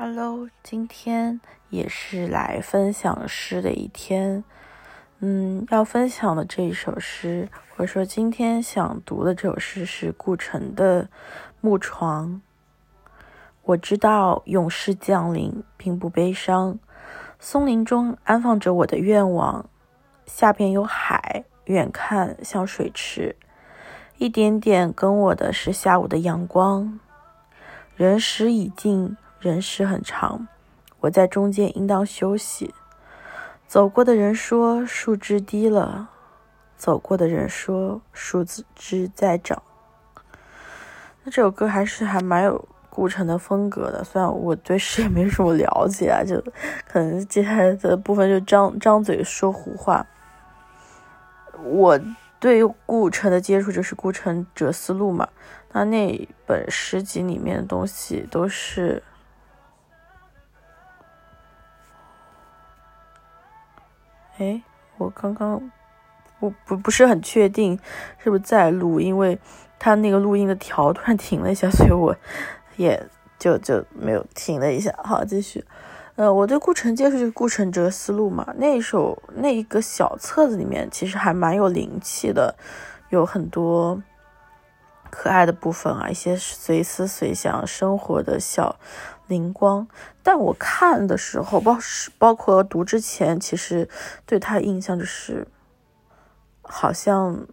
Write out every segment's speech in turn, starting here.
Hello，今天也是来分享诗的一天。嗯，要分享的这一首诗，或者说今天想读的这首诗是顾城的《木床》。我知道勇士降临并不悲伤，松林中安放着我的愿望，下边有海，远看像水池，一点点跟我的是下午的阳光。人时已尽。人时很长，我在中间应当休息。走过的人说树枝低了，走过的人说树枝在长。那这首歌还是还蛮有顾城的风格的，虽然我对诗也没什么了解啊，就可能接下来的部分就张张嘴说胡话。我对顾城的接触就是《顾城哲思录》嘛，那那本诗集里面的东西都是。哎，我刚刚我不不是很确定是不是在录，因为他那个录音的条突然停了一下，所以我也就就没有停了一下。好，继续。呃，我对顾城接触就是《顾城哲思路》嘛，那首那一个小册子里面其实还蛮有灵气的，有很多可爱的部分啊，一些随思随想生活的小。灵光，但我看的时候，包包括读之前，其实对他印象就是，好像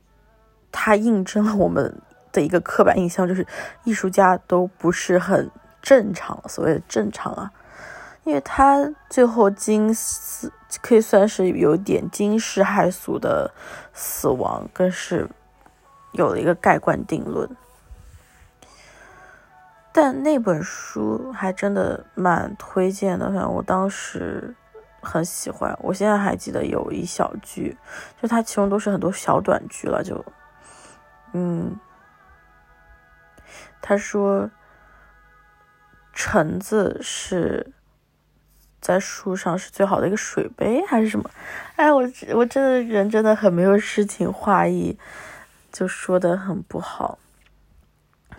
他印证了我们的一个刻板印象，就是艺术家都不是很正常，所谓的正常啊，因为他最后惊死，可以算是有点惊世骇俗的死亡，更是有了一个盖棺定论。但那本书还真的蛮推荐的，反正我当时很喜欢。我现在还记得有一小句，就它其中都是很多小短句了，就，嗯，他说，橙子是在树上是最好的一个水杯还是什么？哎，我我真的人真的很没有诗情画意，就说的很不好。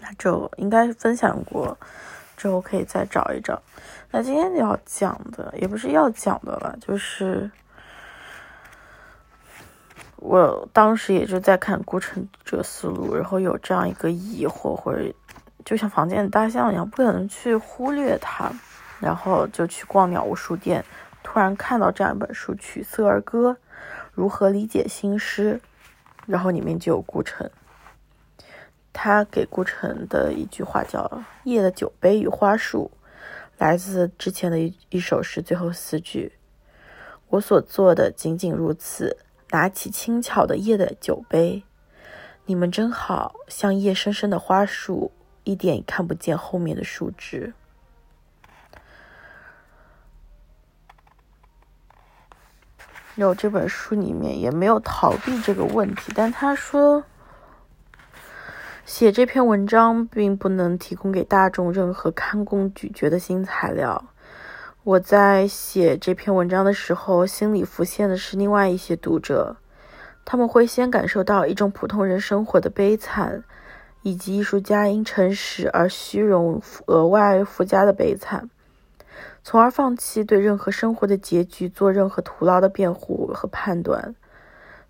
那就应该分享过，之后可以再找一找。那今天要讲的也不是要讲的了，就是我当时也就在看《孤城者思路》，然后有这样一个疑惑，或者就像房间的大象一样，不可能去忽略它，然后就去逛鸟屋书店，突然看到这样一本书《曲色儿歌》，如何理解新诗，然后里面就有顾城。他给顾城的一句话叫“夜的酒杯与花束”，来自之前的一一首诗最后四句。我所做的仅仅如此，拿起轻巧的夜的酒杯。你们真好像夜深深的花束，一点也看不见后面的树枝。有这本书里面也没有逃避这个问题，但他说。写这篇文章并不能提供给大众任何堪供咀嚼的新材料。我在写这篇文章的时候，心里浮现的是另外一些读者，他们会先感受到一种普通人生活的悲惨，以及艺术家因诚实而虚荣额外附加的悲惨，从而放弃对任何生活的结局做任何徒劳的辩护和判断。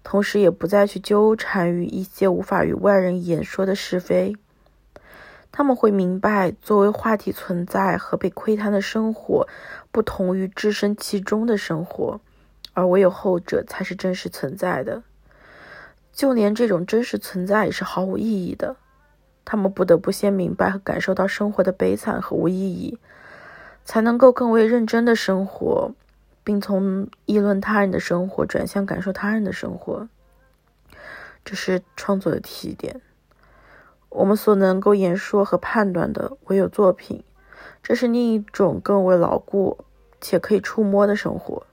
同时，也不再去纠缠于一些无法与外人言说的是非。他们会明白，作为话题存在和被窥探的生活，不同于置身其中的生活，而唯有后者才是真实存在的。就连这种真实存在也是毫无意义的。他们不得不先明白和感受到生活的悲惨和无意义，才能够更为认真的生活。并从议论他人的生活转向感受他人的生活，这是创作的起点。我们所能够言说和判断的唯有作品，这是另一种更为牢固且可以触摸的生活。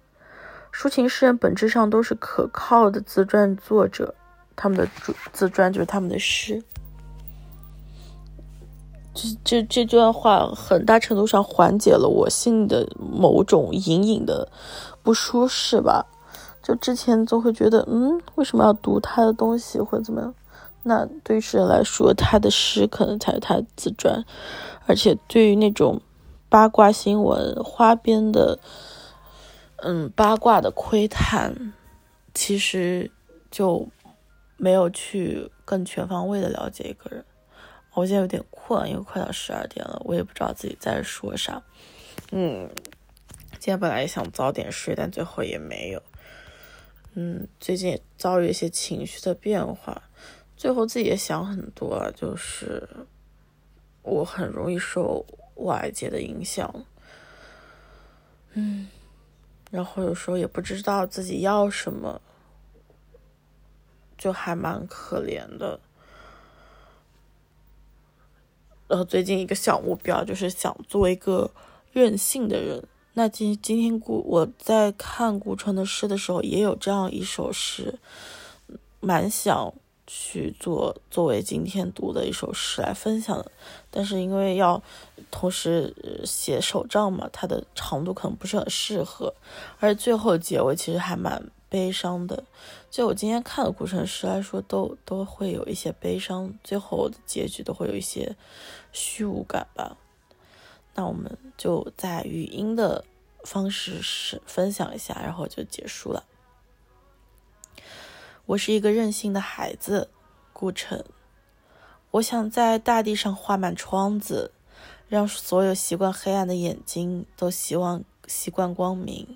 抒情诗人本质上都是可靠的自传作者，他们的自自传就是他们的诗。这这这段话很大程度上缓解了我心里的某种隐隐的不舒适吧。就之前总会觉得，嗯，为什么要读他的东西或者怎么样？那对于诗人来说，他的诗可能才是他自传，而且对于那种八卦新闻、花边的，嗯，八卦的窥探，其实就没有去更全方位的了解一个人。我现在有点困，因为快到十二点了，我也不知道自己在说啥。嗯，今天本来也想早点睡，但最后也没有。嗯，最近也遭遇一些情绪的变化，最后自己也想很多，就是我很容易受外界的影响。嗯，然后有时候也不知道自己要什么，就还蛮可怜的。然后最近一个小目标就是想做一个任性的人。那今今天顾我在看顾城的诗的时候，也有这样一首诗，蛮想去做作为今天读的一首诗来分享的。但是因为要同时写手账嘛，它的长度可能不是很适合，而且最后结尾其实还蛮悲伤的。就我今天看的顾城诗来说，都都会有一些悲伤，最后的结局都会有一些虚无感吧。那我们就在语音的方式是分享一下，然后就结束了。我是一个任性的孩子，顾城。我想在大地上画满窗子，让所有习惯黑暗的眼睛都希望习惯光明。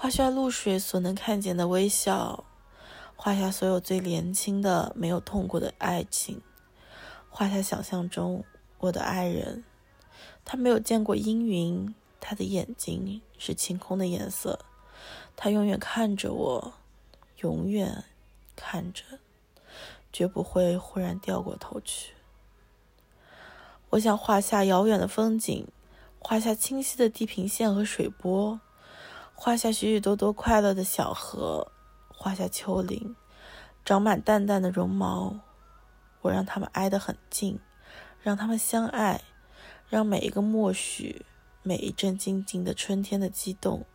画下露水所能看见的微笑，画下所有最年轻的、没有痛过的爱情，画下想象中我的爱人。他没有见过阴云，他的眼睛是晴空的颜色。他永远看着我，永远看着，绝不会忽然掉过头去。我想画下遥远的风景，画下清晰的地平线和水波，画下许许多多快乐的小河，画下丘陵，长满淡淡的绒毛。我让他们挨得很近，让他们相爱。让每一个默许，每一阵静静的春天的激动，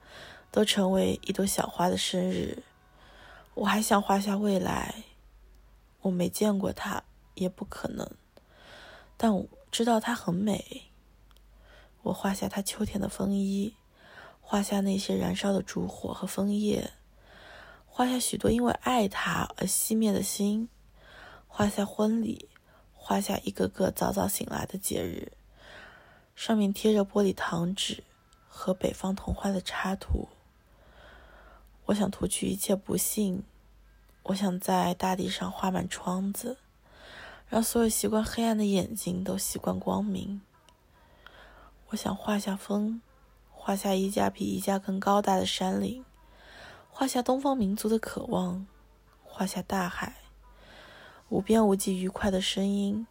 都成为一朵小花的生日。我还想画下未来，我没见过它，也不可能，但我知道它很美。我画下它秋天的风衣，画下那些燃烧的烛火和枫叶，画下许多因为爱他而熄灭的心，画下婚礼，画下一个个早早醒来的节日。上面贴着玻璃糖纸和北方童话的插图。我想涂去一切不幸。我想在大地上画满窗子，让所有习惯黑暗的眼睛都习惯光明。我想画下风，画下一家比一家更高大的山岭，画下东方民族的渴望，画下大海，无边无际愉快的声音。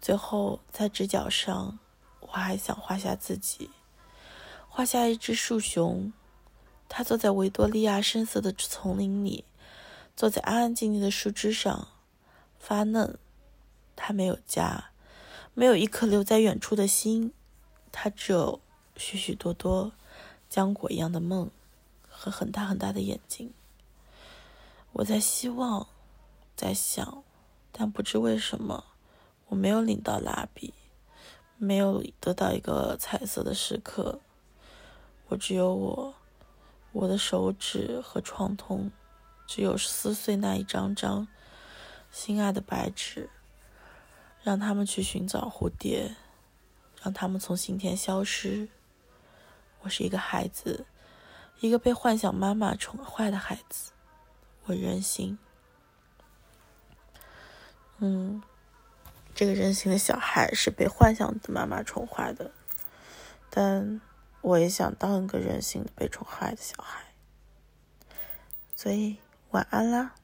最后，在直角上。我还想画下自己，画下一只树熊，它坐在维多利亚深色的丛林里，坐在安安静静的树枝上，发嫩。它没有家，没有一颗留在远处的心，它只有许许多多浆果一样的梦和很大很大的眼睛。我在希望，在想，但不知为什么，我没有领到蜡笔。没有得到一个彩色的时刻，我只有我，我的手指和创痛，只有撕碎那一张张心爱的白纸，让他们去寻找蝴蝶，让他们从心田消失。我是一个孩子，一个被幻想妈妈宠坏的孩子，我任性。嗯。这个任性的小孩是被幻想的妈妈宠坏的，但我也想当一个任性的被宠坏的小孩，所以晚安啦。